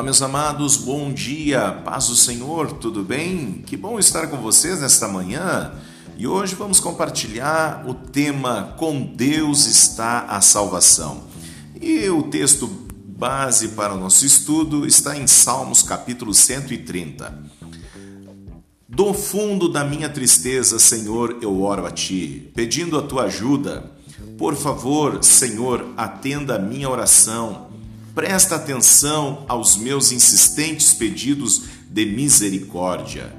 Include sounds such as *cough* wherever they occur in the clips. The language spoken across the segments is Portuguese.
Olá, meus amados, bom dia, paz do Senhor, tudo bem? Que bom estar com vocês nesta manhã e hoje vamos compartilhar o tema Com Deus está a salvação. E o texto base para o nosso estudo está em Salmos capítulo 130. Do fundo da minha tristeza, Senhor, eu oro a ti, pedindo a tua ajuda. Por favor, Senhor, atenda a minha oração Presta atenção aos meus insistentes pedidos de misericórdia.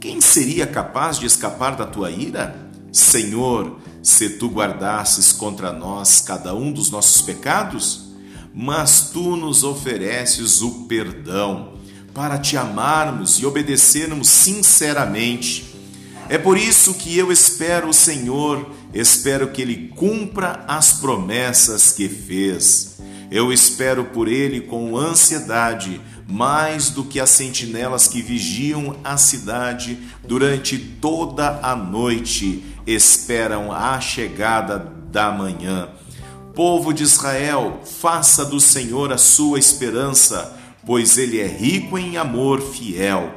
Quem seria capaz de escapar da tua ira? Senhor, se tu guardasses contra nós cada um dos nossos pecados, mas tu nos ofereces o perdão para te amarmos e obedecermos sinceramente. É por isso que eu espero o Senhor, espero que Ele cumpra as promessas que fez. Eu espero por ele com ansiedade, mais do que as sentinelas que vigiam a cidade durante toda a noite esperam a chegada da manhã. Povo de Israel, faça do Senhor a sua esperança, pois ele é rico em amor fiel.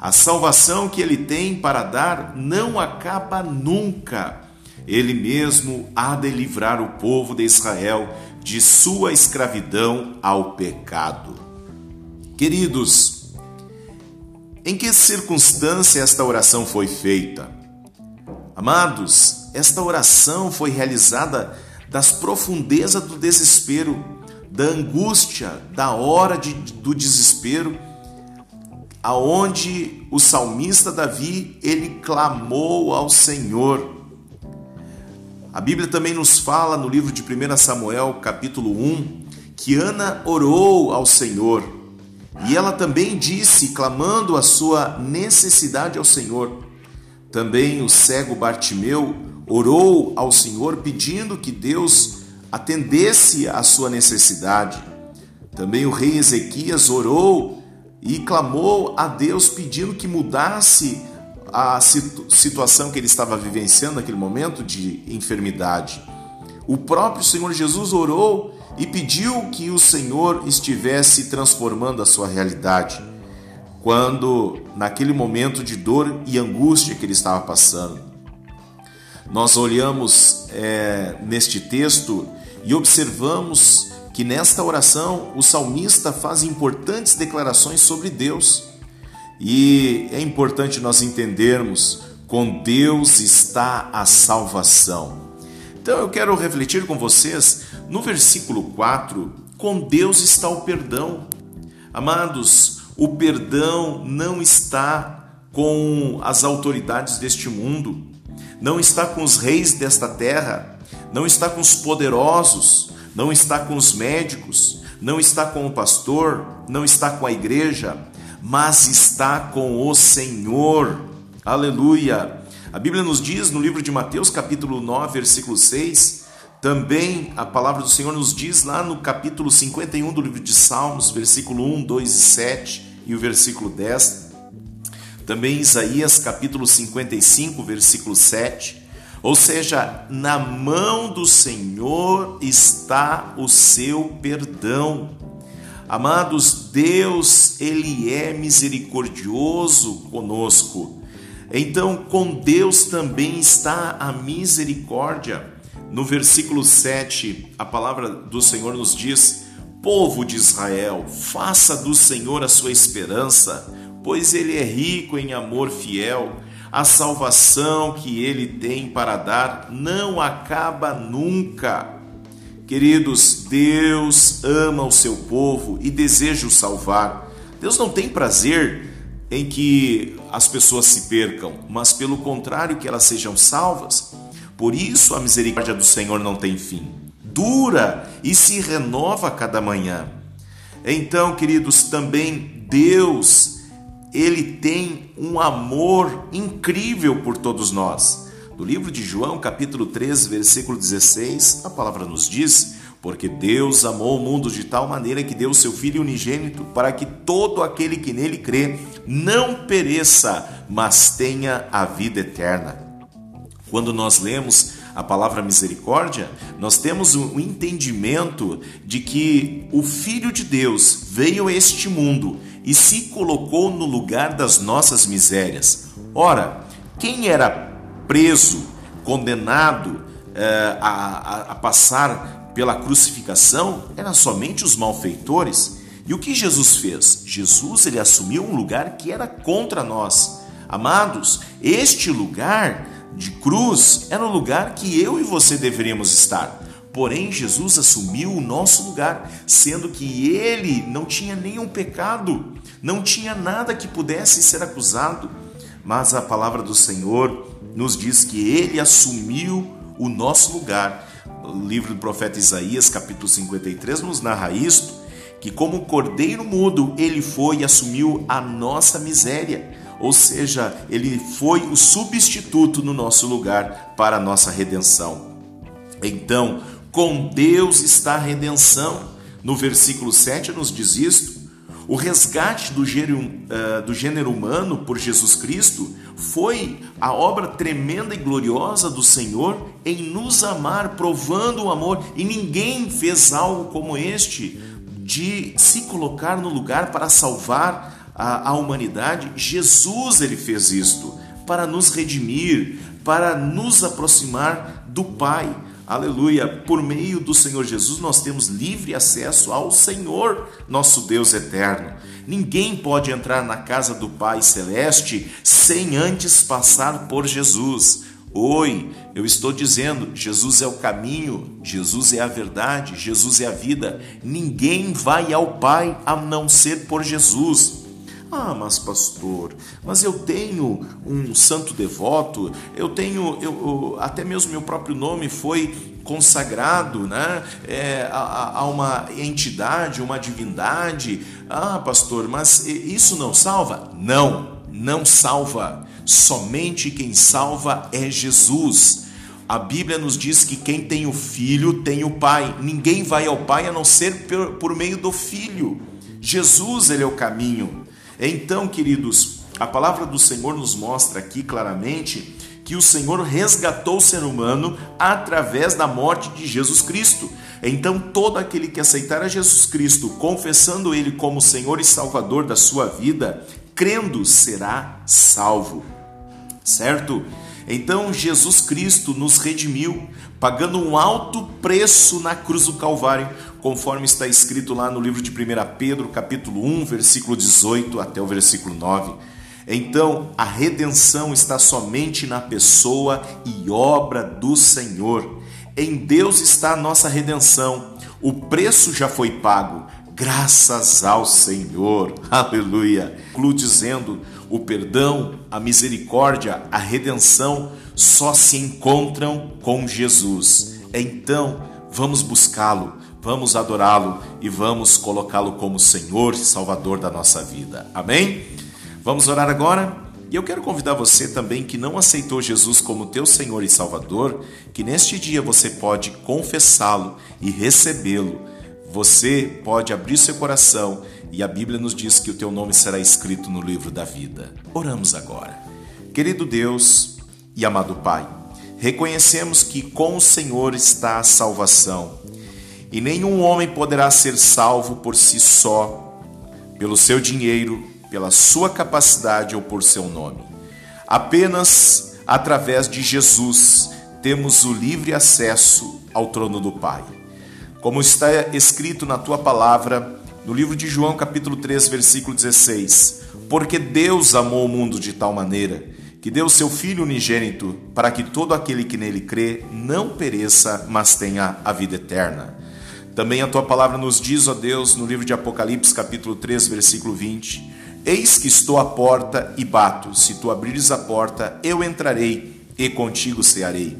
A salvação que ele tem para dar não acaba nunca. Ele mesmo há de livrar o povo de Israel de sua escravidão ao pecado. Queridos, em que circunstância esta oração foi feita? Amados, esta oração foi realizada das profundezas do desespero, da angústia, da hora de, do desespero, aonde o salmista Davi ele clamou ao Senhor a Bíblia também nos fala no livro de 1 Samuel, capítulo 1, que Ana orou ao Senhor e ela também disse, clamando a sua necessidade ao Senhor. Também o cego Bartimeu orou ao Senhor pedindo que Deus atendesse à sua necessidade. Também o rei Ezequias orou e clamou a Deus pedindo que mudasse a situação que ele estava vivenciando naquele momento de enfermidade. O próprio Senhor Jesus orou e pediu que o Senhor estivesse transformando a sua realidade, quando naquele momento de dor e angústia que ele estava passando. Nós olhamos é, neste texto e observamos que nesta oração o salmista faz importantes declarações sobre Deus. E é importante nós entendermos: com Deus está a salvação. Então eu quero refletir com vocês no versículo 4: com Deus está o perdão. Amados, o perdão não está com as autoridades deste mundo, não está com os reis desta terra, não está com os poderosos, não está com os médicos, não está com o pastor, não está com a igreja, mas está com o Senhor. Aleluia. A Bíblia nos diz no livro de Mateus, capítulo 9, versículo 6, também a palavra do Senhor nos diz lá no capítulo 51 do livro de Salmos, versículo 1, 2 e 7 e o versículo 10. Também Isaías, capítulo 55, versículo 7. Ou seja, na mão do Senhor está o seu perdão. Amados, Deus, ele é misericordioso conosco. Então, com Deus também está a misericórdia. No versículo 7, a palavra do Senhor nos diz: Povo de Israel, faça do Senhor a sua esperança, pois ele é rico em amor fiel. A salvação que ele tem para dar não acaba nunca. Queridos, Deus ama o seu povo e deseja o salvar. Deus não tem prazer em que as pessoas se percam, mas pelo contrário, que elas sejam salvas. Por isso a misericórdia do Senhor não tem fim. Dura e se renova a cada manhã. Então, queridos, também Deus, ele tem um amor incrível por todos nós. No livro de João, capítulo 13, versículo 16, a palavra nos diz: Porque Deus amou o mundo de tal maneira que deu seu Filho unigênito, para que todo aquele que nele crê não pereça, mas tenha a vida eterna. Quando nós lemos a palavra misericórdia, nós temos o um entendimento de que o Filho de Deus veio a este mundo e se colocou no lugar das nossas misérias. Ora, quem era preso, condenado eh, a, a, passar pela crucificação, eram somente os malfeitores. E o que Jesus fez? Jesus ele assumiu um lugar que era contra nós. Amados, este lugar de cruz era o lugar que eu e você deveríamos estar. Porém, Jesus assumiu o nosso lugar, sendo que ele não tinha nenhum pecado, não tinha nada que pudesse ser acusado. Mas a palavra do Senhor nos diz que ele assumiu o nosso lugar. O livro do profeta Isaías, capítulo 53, nos narra isto que, como cordeiro mudo, ele foi e assumiu a nossa miséria. Ou seja, ele foi o substituto no nosso lugar para a nossa redenção. Então, com Deus está a redenção. No versículo 7 nos diz isto. O resgate do gênero, uh, do gênero humano por Jesus Cristo foi a obra tremenda e gloriosa do Senhor em nos amar, provando o amor, e ninguém fez algo como este de se colocar no lugar para salvar a, a humanidade. Jesus ele fez isto para nos redimir, para nos aproximar do Pai. Aleluia! Por meio do Senhor Jesus nós temos livre acesso ao Senhor, nosso Deus eterno. Ninguém pode entrar na casa do Pai celeste sem antes passar por Jesus. Oi, eu estou dizendo, Jesus é o caminho, Jesus é a verdade, Jesus é a vida. Ninguém vai ao Pai a não ser por Jesus. Ah, mas pastor, mas eu tenho um santo devoto, eu tenho, eu, eu até mesmo meu próprio nome foi consagrado né, é, a, a, uma entidade, uma divindade. Ah, pastor, mas isso não salva? Não, não salva. Somente quem salva é Jesus. A Bíblia nos diz que quem tem o filho tem o pai. Ninguém vai ao pai a não ser por, por meio do filho. Jesus, ele é o caminho. Então, queridos, a palavra do Senhor nos mostra aqui claramente que o Senhor resgatou o ser humano através da morte de Jesus Cristo. Então, todo aquele que aceitar a Jesus Cristo, confessando Ele como Senhor e Salvador da sua vida, crendo, será salvo. Certo? Então Jesus Cristo nos redimiu, pagando um alto preço na cruz do Calvário, conforme está escrito lá no livro de 1 Pedro, capítulo 1, versículo 18 até o versículo 9. Então, a redenção está somente na pessoa e obra do Senhor. Em Deus está a nossa redenção. O preço já foi pago, graças ao Senhor. *laughs* Aleluia. Concluo dizendo: o perdão, a misericórdia, a redenção só se encontram com Jesus. Então, vamos buscá-lo, vamos adorá-lo e vamos colocá-lo como Senhor e Salvador da nossa vida. Amém? Vamos orar agora? E eu quero convidar você também que não aceitou Jesus como teu Senhor e Salvador, que neste dia você pode confessá-lo e recebê-lo. Você pode abrir seu coração e a Bíblia nos diz que o teu nome será escrito no livro da vida. Oramos agora. Querido Deus e amado Pai, reconhecemos que com o Senhor está a salvação e nenhum homem poderá ser salvo por si só, pelo seu dinheiro, pela sua capacidade ou por seu nome. Apenas através de Jesus temos o livre acesso ao trono do Pai. Como está escrito na tua palavra, no livro de João, capítulo 3, versículo 16: Porque Deus amou o mundo de tal maneira que deu seu Filho unigênito para que todo aquele que nele crê não pereça, mas tenha a vida eterna. Também a tua palavra nos diz, ó Deus, no livro de Apocalipse, capítulo 3, versículo 20: Eis que estou à porta e bato. Se tu abrires a porta, eu entrarei e contigo cearei.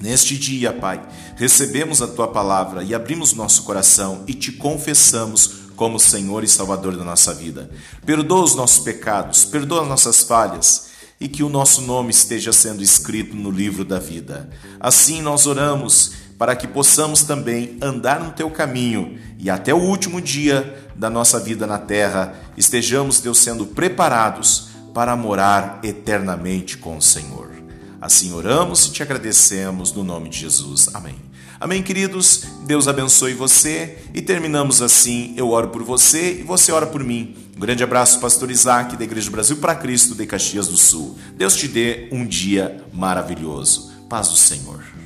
Neste dia, Pai, recebemos a tua palavra e abrimos nosso coração e te confessamos como Senhor e Salvador da nossa vida. Perdoa os nossos pecados, perdoa as nossas falhas e que o nosso nome esteja sendo escrito no livro da vida. Assim nós oramos para que possamos também andar no teu caminho e até o último dia da nossa vida na terra estejamos, Deus, sendo preparados para morar eternamente com o Senhor. Assim oramos e te agradecemos no nome de Jesus. Amém. Amém, queridos? Deus abençoe você e terminamos assim. Eu oro por você e você ora por mim. Um grande abraço, Pastor Isaac, da Igreja Brasil para Cristo de Caxias do Sul. Deus te dê um dia maravilhoso. Paz do Senhor.